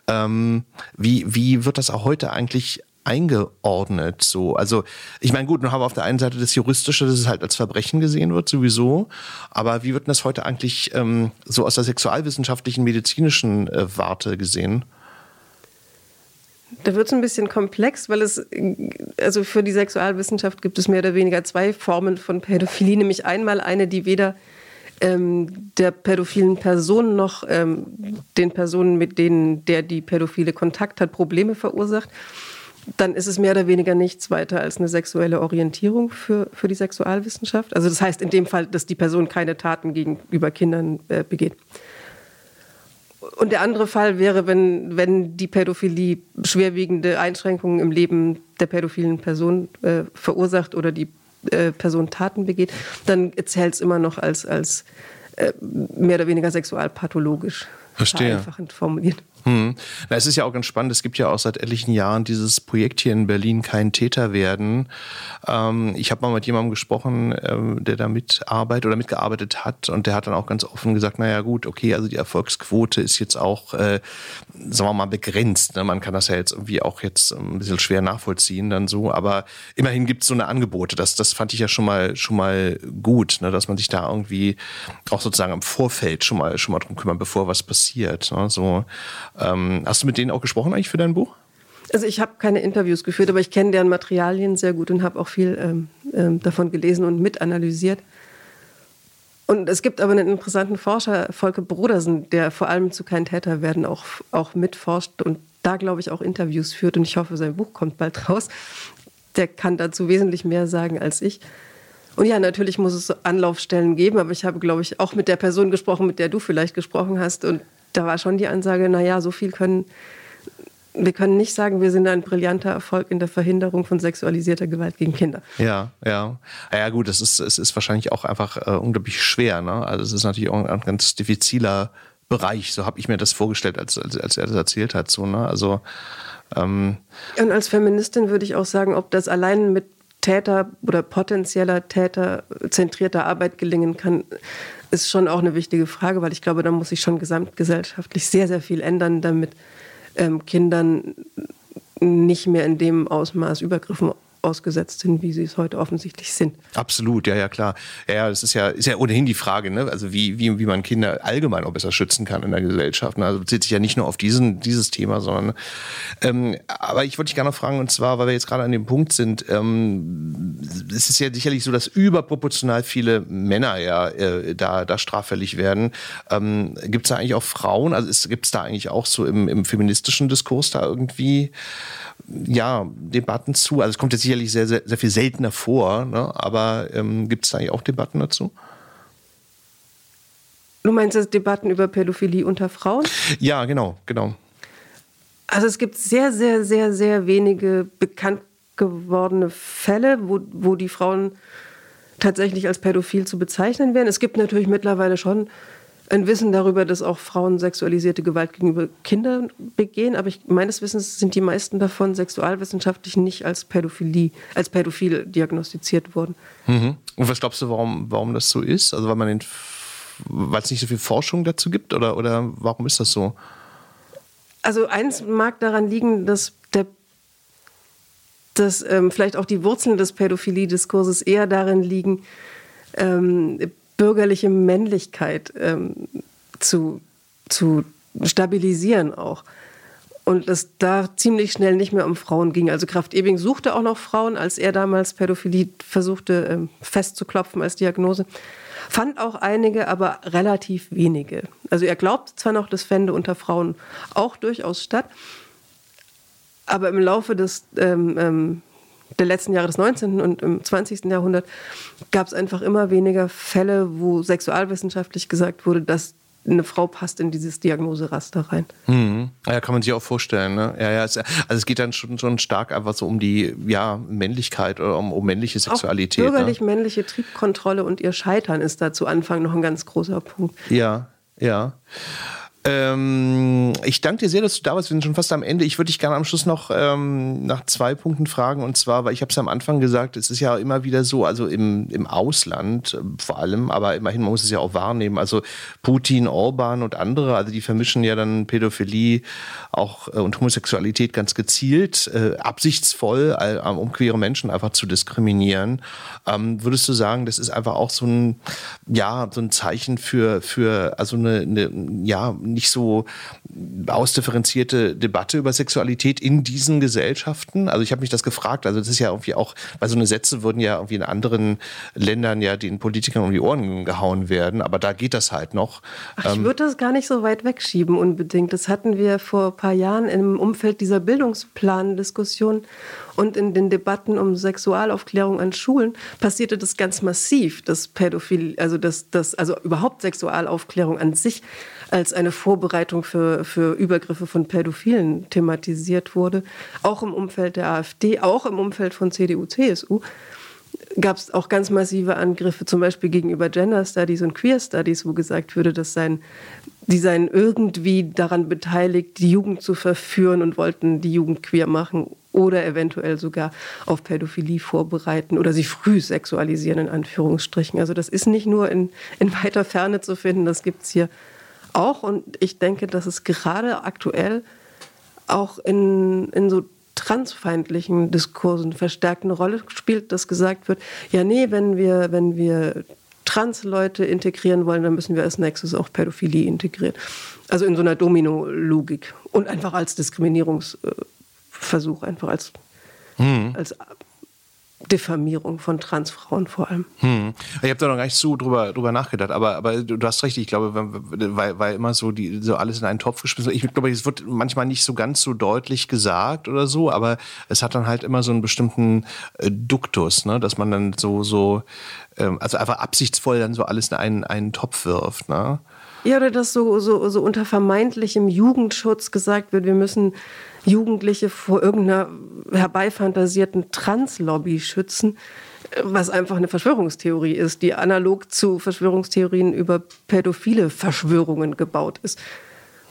Ähm, wie, wie wird das auch heute eigentlich eingeordnet. So, also ich meine, gut, nun haben wir auf der einen Seite das Juristische, dass es halt als Verbrechen gesehen wird, sowieso. Aber wie wird denn das heute eigentlich ähm, so aus der sexualwissenschaftlichen, medizinischen äh, Warte gesehen? Da wird es ein bisschen komplex, weil es, also für die Sexualwissenschaft gibt es mehr oder weniger zwei Formen von Pädophilie, nämlich einmal eine, die weder ähm, der pädophilen Person noch ähm, den Personen, mit denen der die pädophile Kontakt hat, Probleme verursacht dann ist es mehr oder weniger nichts weiter als eine sexuelle Orientierung für, für die Sexualwissenschaft. Also das heißt in dem Fall, dass die Person keine Taten gegenüber Kindern äh, begeht. Und der andere Fall wäre, wenn, wenn die Pädophilie schwerwiegende Einschränkungen im Leben der pädophilen Person äh, verursacht oder die äh, Person Taten begeht, dann zählt es immer noch als, als äh, mehr oder weniger sexualpathologisch. Verstehe. Vereinfachend formuliert. Hm. Na, es ist ja auch ganz spannend. Es gibt ja auch seit etlichen Jahren dieses Projekt hier in Berlin, kein Täter werden. Ähm, ich habe mal mit jemandem gesprochen, ähm, der da mitarbeitet oder mitgearbeitet hat und der hat dann auch ganz offen gesagt, naja gut, okay, also die Erfolgsquote ist jetzt auch, äh, sagen wir mal, begrenzt. Ne? Man kann das ja jetzt irgendwie auch jetzt ein bisschen schwer nachvollziehen dann so, aber immerhin gibt es so eine Angebote. Das, das fand ich ja schon mal schon mal gut, ne? dass man sich da irgendwie auch sozusagen im Vorfeld schon mal schon mal drum kümmert, bevor was passiert. Ne? So ähm, hast du mit denen auch gesprochen eigentlich für dein Buch? Also ich habe keine Interviews geführt, aber ich kenne deren Materialien sehr gut und habe auch viel ähm, ähm, davon gelesen und mitanalysiert. Und es gibt aber einen interessanten Forscher, Volker Brodersen, der vor allem zu kein Täter werden auch, auch mitforscht und da, glaube ich, auch Interviews führt. Und ich hoffe, sein Buch kommt bald raus. Der kann dazu wesentlich mehr sagen als ich. Und ja, natürlich muss es Anlaufstellen geben, aber ich habe, glaube ich, auch mit der Person gesprochen, mit der du vielleicht gesprochen hast. Und da war schon die Ansage, naja, so viel können, wir können nicht sagen, wir sind ein brillanter Erfolg in der Verhinderung von sexualisierter Gewalt gegen Kinder. Ja, ja. Ja, gut, es ist, es ist wahrscheinlich auch einfach äh, unglaublich schwer. Ne? Also es ist natürlich auch ein ganz diffiziler Bereich, so habe ich mir das vorgestellt, als, als, als er das erzählt hat. So, ne? Also ähm und als Feministin würde ich auch sagen, ob das allein mit Täter oder potenzieller Täter zentrierter Arbeit gelingen kann, ist schon auch eine wichtige Frage, weil ich glaube, da muss sich schon gesamtgesellschaftlich sehr, sehr viel ändern, damit ähm, Kindern nicht mehr in dem Ausmaß Übergriffen ausgesetzt sind, wie sie es heute offensichtlich sind. Absolut, ja, ja, klar. Ja, das ist ja, ist ja ohnehin die Frage, ne? Also wie, wie, wie man Kinder allgemein auch besser schützen kann in der Gesellschaft. Ne? Also bezieht sich ja nicht nur auf diesen, dieses Thema, sondern ähm, aber ich wollte dich gerne noch fragen, und zwar, weil wir jetzt gerade an dem Punkt sind, ähm, es ist ja sicherlich so, dass überproportional viele Männer ja äh, da, da straffällig werden. Ähm, gibt es da eigentlich auch Frauen? Also gibt es da eigentlich auch so im, im feministischen Diskurs da irgendwie ja, Debatten zu? Also es kommt jetzt sicherlich sehr, sehr, sehr viel seltener vor, ne? aber ähm, gibt es da eigentlich auch Debatten dazu? Du meinst das Debatten über Pädophilie unter Frauen? Ja, genau, genau. Also es gibt sehr, sehr, sehr, sehr wenige bekannt gewordene Fälle, wo, wo die Frauen tatsächlich als pädophil zu bezeichnen wären. Es gibt natürlich mittlerweile schon ein Wissen darüber, dass auch Frauen sexualisierte Gewalt gegenüber Kindern begehen, aber ich, meines Wissens sind die meisten davon sexualwissenschaftlich nicht als Pädophilie, als pädophil diagnostiziert worden. Mhm. Und was glaubst du, warum, warum das so ist? Also weil man den, weil es nicht so viel Forschung dazu gibt oder, oder warum ist das so? Also eins mag daran liegen, dass der dass ähm, vielleicht auch die Wurzeln des Pädophilie-Diskurses eher darin liegen, ähm, bürgerliche Männlichkeit ähm, zu, zu stabilisieren auch. Und es da ziemlich schnell nicht mehr um Frauen ging. Also Kraft Ebing suchte auch noch Frauen, als er damals Pädophilie versuchte ähm, festzuklopfen als Diagnose. Fand auch einige, aber relativ wenige. Also er glaubt zwar noch, das fände unter Frauen auch durchaus statt, aber im Laufe des ähm, ähm, der letzten Jahre des 19. und im 20. Jahrhundert gab es einfach immer weniger Fälle, wo sexualwissenschaftlich gesagt wurde, dass eine Frau passt in dieses Diagnoseraster rein. Mhm. Ja, kann man sich auch vorstellen. Ne? Ja, ja, es, also es geht dann schon, schon stark einfach so um die ja, Männlichkeit oder um, um männliche Sexualität. Auch bürgerlich-männliche ne? Triebkontrolle und ihr Scheitern ist da zu Anfang noch ein ganz großer Punkt. Ja, ja. Ähm, ich danke dir sehr, dass du da warst. Wir sind schon fast am Ende. Ich würde dich gerne am Schluss noch ähm, nach zwei Punkten fragen. Und zwar, weil ich habe es am Anfang gesagt, es ist ja immer wieder so, also im, im Ausland äh, vor allem, aber immerhin, man muss es ja auch wahrnehmen. Also Putin, Orban und andere, also die vermischen ja dann Pädophilie auch äh, und Homosexualität ganz gezielt, äh, absichtsvoll, äh, um queere Menschen einfach zu diskriminieren. Ähm, würdest du sagen, das ist einfach auch so ein, ja, so ein Zeichen für, für also eine, eine ja, nicht so ausdifferenzierte Debatte über Sexualität in diesen Gesellschaften? Also ich habe mich das gefragt. Also das ist ja irgendwie auch, weil so eine Sätze würden ja irgendwie in anderen Ländern ja den Politikern um die Ohren gehauen werden, aber da geht das halt noch. Ach, ich ähm, würde das gar nicht so weit wegschieben unbedingt. Das hatten wir vor ein paar Jahren im Umfeld dieser Bildungsplan-Diskussion und in den Debatten um Sexualaufklärung an Schulen passierte das ganz massiv, dass Pädophil, also das, das, also überhaupt Sexualaufklärung an sich als eine Vorbereitung für, für Übergriffe von Pädophilen thematisiert wurde. Auch im Umfeld der AfD, auch im Umfeld von CDU, CSU gab es auch ganz massive Angriffe, zum Beispiel gegenüber Gender Studies und Queer Studies, wo gesagt würde, dass sein, die seien irgendwie daran beteiligt, die Jugend zu verführen und wollten die Jugend queer machen oder eventuell sogar auf Pädophilie vorbereiten oder sie früh sexualisieren, in Anführungsstrichen. Also das ist nicht nur in, in weiter Ferne zu finden, das gibt es hier auch. Und ich denke, dass es gerade aktuell auch in, in so transfeindlichen Diskursen verstärkt eine Rolle spielt, dass gesagt wird, ja nee, wenn wir, wenn wir Trans-Leute integrieren wollen, dann müssen wir als nächstes auch Pädophilie integrieren. Also in so einer Domino-Logik und einfach als Diskriminierungsversuch, einfach als, hm. als Diffamierung von Transfrauen vor allem. Hm. Ich habe da noch gar nicht so drüber, drüber nachgedacht, aber, aber du, hast recht, ich glaube, weil, weil immer so, die, so alles in einen Topf geschmissen wird. Ich glaube, es wird manchmal nicht so ganz so deutlich gesagt oder so, aber es hat dann halt immer so einen bestimmten äh, Duktus, ne? dass man dann so, so ähm, also einfach absichtsvoll dann so alles in einen, einen Topf wirft. Ne? Ja, oder dass so, so, so unter vermeintlichem Jugendschutz gesagt wird, wir müssen Jugendliche vor irgendeiner herbeifantasierten Translobby schützen, was einfach eine Verschwörungstheorie ist, die analog zu Verschwörungstheorien über pädophile Verschwörungen gebaut ist.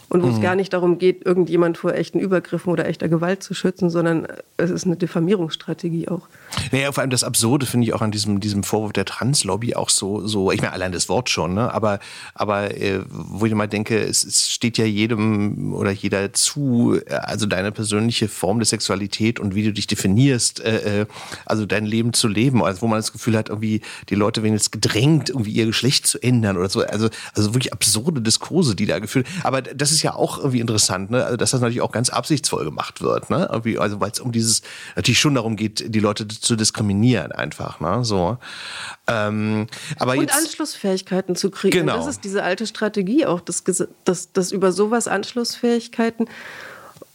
Und wo mhm. es gar nicht darum geht, irgendjemand vor echten Übergriffen oder echter Gewalt zu schützen, sondern es ist eine Diffamierungsstrategie auch. Naja, vor allem das Absurde finde ich auch an diesem, diesem Vorwurf der Translobby auch so, so ich meine, allein das Wort schon, ne? aber, aber äh, wo ich mal denke, es, es steht ja jedem oder jeder zu, äh, also deine persönliche Form der Sexualität und wie du dich definierst, äh, äh, also dein Leben zu leben, also wo man das Gefühl hat, irgendwie die Leute werden jetzt gedrängt, irgendwie ihr Geschlecht zu ändern oder so, also, also wirklich absurde Diskurse, die da geführt, aber das ist ja auch irgendwie interessant, ne? Also, dass das natürlich auch ganz absichtsvoll gemacht wird, ne? Irgendwie, also weil es um dieses natürlich schon darum geht, die Leute zu diskriminieren einfach, ne? So. Ähm, aber und jetzt, Anschlussfähigkeiten zu kriegen. Genau. Das ist diese alte Strategie auch, dass, dass, dass über sowas Anschlussfähigkeiten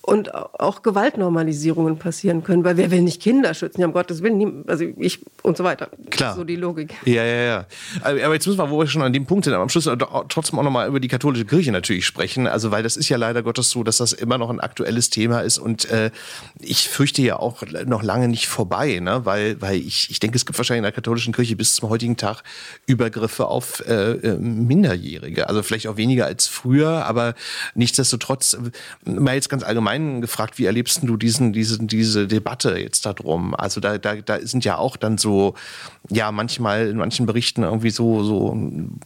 und auch Gewaltnormalisierungen passieren können, weil wer will nicht Kinder schützen? Ja, um Gottes Willen, also ich und so weiter. Klar. So die Logik. Ja, ja, ja. Aber jetzt müssen wir, wo wir schon an dem Punkt sind, am Schluss trotzdem auch nochmal über die katholische Kirche natürlich sprechen. Also, weil das ist ja leider Gottes so, dass das immer noch ein aktuelles Thema ist und äh, ich fürchte ja auch noch lange nicht vorbei, ne? weil, weil ich, ich denke, es gibt wahrscheinlich in der katholischen Kirche bis zum heutigen Tag Übergriffe auf äh, äh Minderjährige. Also vielleicht auch weniger als früher, aber nichtsdestotrotz, mal jetzt ganz allgemein allgemein gefragt, wie erlebst du diesen, diesen, diese Debatte jetzt darum? Also da, da, da sind ja auch dann so, ja, manchmal in manchen Berichten irgendwie so, so,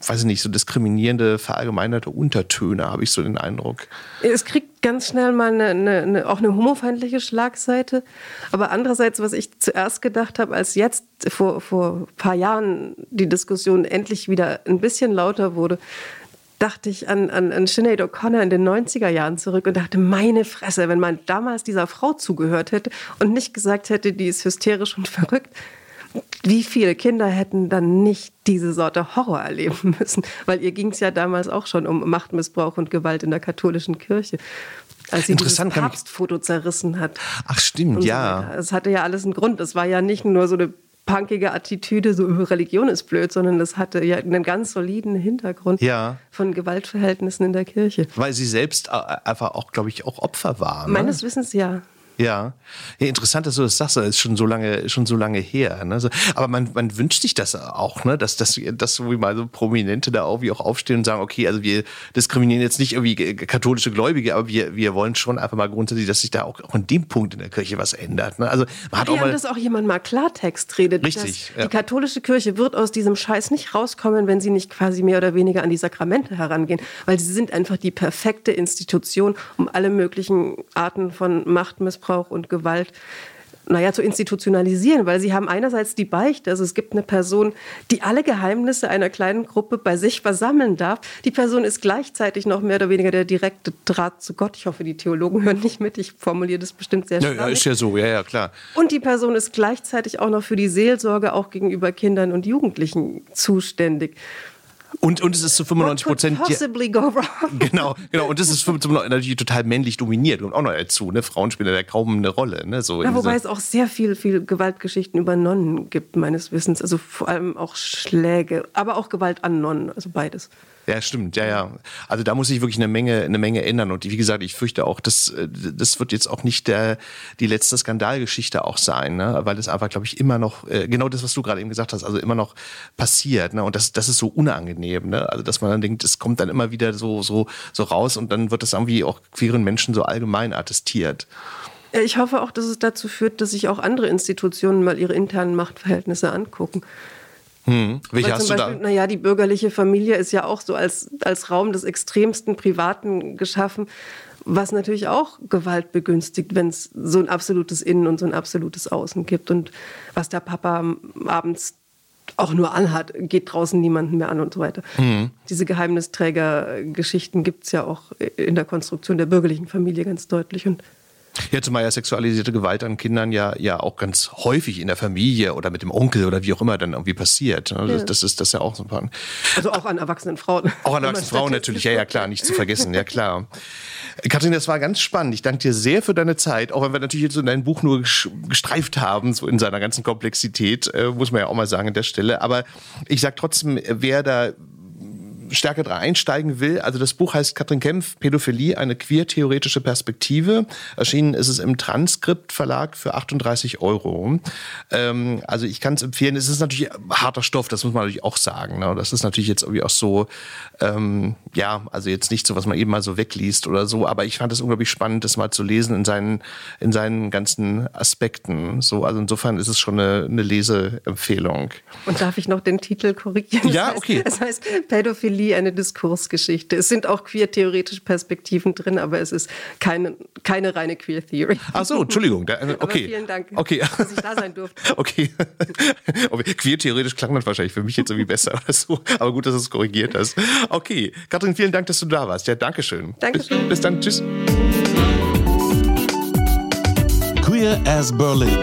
weiß ich nicht, so diskriminierende, verallgemeinerte Untertöne, habe ich so den Eindruck. Es kriegt ganz schnell mal eine, eine, eine, auch eine homofeindliche Schlagseite. Aber andererseits, was ich zuerst gedacht habe, als jetzt vor, vor ein paar Jahren die Diskussion endlich wieder ein bisschen lauter wurde, dachte ich an, an, an Sinead O'Connor in den 90er Jahren zurück und dachte, meine Fresse, wenn man damals dieser Frau zugehört hätte und nicht gesagt hätte, die ist hysterisch und [LAUGHS] verrückt, wie viele Kinder hätten dann nicht diese Sorte Horror erleben müssen? Weil ihr ging es ja damals auch schon um Machtmissbrauch und Gewalt in der katholischen Kirche. Als sie Interessant, dieses Papstfoto zerrissen hat. Ach stimmt, ja. Es hatte ja alles einen Grund. Es war ja nicht nur so eine punkige Attitüde, so Religion ist blöd, sondern das hatte ja einen ganz soliden Hintergrund ja. von Gewaltverhältnissen in der Kirche. Weil sie selbst einfach auch, glaube ich, auch Opfer war. Ne? Meines Wissens ja. Ja. ja, interessant, dass du das sagst. Das ist schon so lange, schon so lange her. Ne? Aber man, man wünscht sich das auch, ne? dass, dass, dass so wie mal so Prominente da irgendwie auch aufstehen und sagen, okay, also wir diskriminieren jetzt nicht irgendwie katholische Gläubige, aber wir, wir wollen schon einfach mal grundsätzlich, dass sich da auch, auch in dem Punkt in der Kirche was ändert. Ne? Also man hat auch mal, dass auch jemand mal Klartext redet. Richtig. Ja. Die katholische Kirche wird aus diesem Scheiß nicht rauskommen, wenn sie nicht quasi mehr oder weniger an die Sakramente herangehen, weil sie sind einfach die perfekte Institution, um alle möglichen Arten von Machtmissbrauch und Gewalt naja, zu institutionalisieren, weil sie haben einerseits die Beichte, also es gibt eine Person, die alle Geheimnisse einer kleinen Gruppe bei sich versammeln darf. Die Person ist gleichzeitig noch mehr oder weniger der direkte Draht zu Gott. Ich hoffe, die Theologen [LAUGHS] hören nicht mit, ich formuliere das bestimmt sehr schnell. Ja, ist ja so, ja, ja, klar. Und die Person ist gleichzeitig auch noch für die Seelsorge auch gegenüber Kindern und Jugendlichen zuständig. Und, und es ist zu 95 Prozent. [LAUGHS] Genau, genau. Und es ist natürlich total männlich dominiert und auch noch dazu. Ne? Frauen spielen da kaum eine Rolle. Ne? So ja, wobei es auch sehr viel, viel Gewaltgeschichten über Nonnen gibt, meines Wissens. Also vor allem auch Schläge, aber auch Gewalt an Nonnen, also beides. Ja, stimmt, ja, ja. Also da muss sich wirklich eine Menge, eine Menge ändern. Und wie gesagt, ich fürchte auch, das, das wird jetzt auch nicht der, die letzte Skandalgeschichte auch sein, ne? weil es einfach, glaube ich, immer noch, äh, genau das, was du gerade eben gesagt hast, also immer noch passiert. Ne? Und das, das ist so unangenehm. Ne? Also dass man dann denkt, es kommt dann immer wieder so, so, so raus und dann wird das irgendwie auch queeren Menschen so allgemein attestiert. Ich hoffe auch, dass es dazu führt, dass sich auch andere Institutionen mal ihre internen Machtverhältnisse angucken. Hm. Welche hast Beispiel, du da? Naja, die bürgerliche Familie ist ja auch so als, als Raum des extremsten Privaten geschaffen, was natürlich auch Gewalt begünstigt, wenn es so ein absolutes Innen und so ein absolutes Außen gibt. Und was der Papa abends auch nur anhat, geht draußen niemanden mehr an und so weiter. Mhm. Diese Geheimnisträger-Geschichten gibt es ja auch in der Konstruktion der bürgerlichen Familie ganz deutlich. Und ja, zumal ja sexualisierte Gewalt an Kindern ja, ja auch ganz häufig in der Familie oder mit dem Onkel oder wie auch immer dann irgendwie passiert. Ne? Das, ja. das ist das ja auch so ein paar. Also auch an erwachsenen Frauen. Auch an erwachsenen Frauen natürlich, ja, ja, klar, nicht zu vergessen, ja klar. Kathrin, das war ganz spannend. Ich danke dir sehr für deine Zeit, auch wenn wir natürlich jetzt so dein Buch nur gestreift haben, so in seiner ganzen Komplexität, äh, muss man ja auch mal sagen an der Stelle. Aber ich sag trotzdem, wer da stärker da einsteigen will, also das Buch heißt Katrin Kempf, Pädophilie, eine queer-theoretische Perspektive. Erschienen ist es im Transkript Verlag für 38 Euro. Ähm, also ich kann es empfehlen. Es ist natürlich harter Stoff, das muss man natürlich auch sagen. Ne? Das ist natürlich jetzt irgendwie auch so, ähm, ja, also jetzt nicht so, was man eben mal so wegliest oder so, aber ich fand es unglaublich spannend, das mal zu lesen in seinen, in seinen ganzen Aspekten. So, also insofern ist es schon eine, eine Leseempfehlung. Und darf ich noch den Titel korrigieren? Ja, heißt, okay. Es heißt Pädophilie, eine Diskursgeschichte. Es sind auch queer-theoretische Perspektiven drin, aber es ist keine, keine reine Queer-Theory. Ach so, Entschuldigung. Da, okay. Aber vielen Dank, okay. dass ich da sein durfte. [LAUGHS] Okay. [LAUGHS] Queer-theoretisch klang das wahrscheinlich für mich jetzt irgendwie besser oder so. Aber gut, dass du es korrigiert hast. Okay. Katrin, vielen Dank, dass du da warst. Ja, danke schön. Dankeschön. Bis, bis dann. Tschüss. Queer as Berlin.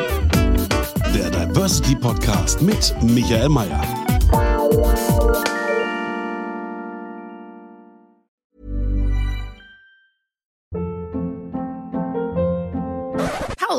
Der Diversity Podcast mit Michael Mayer.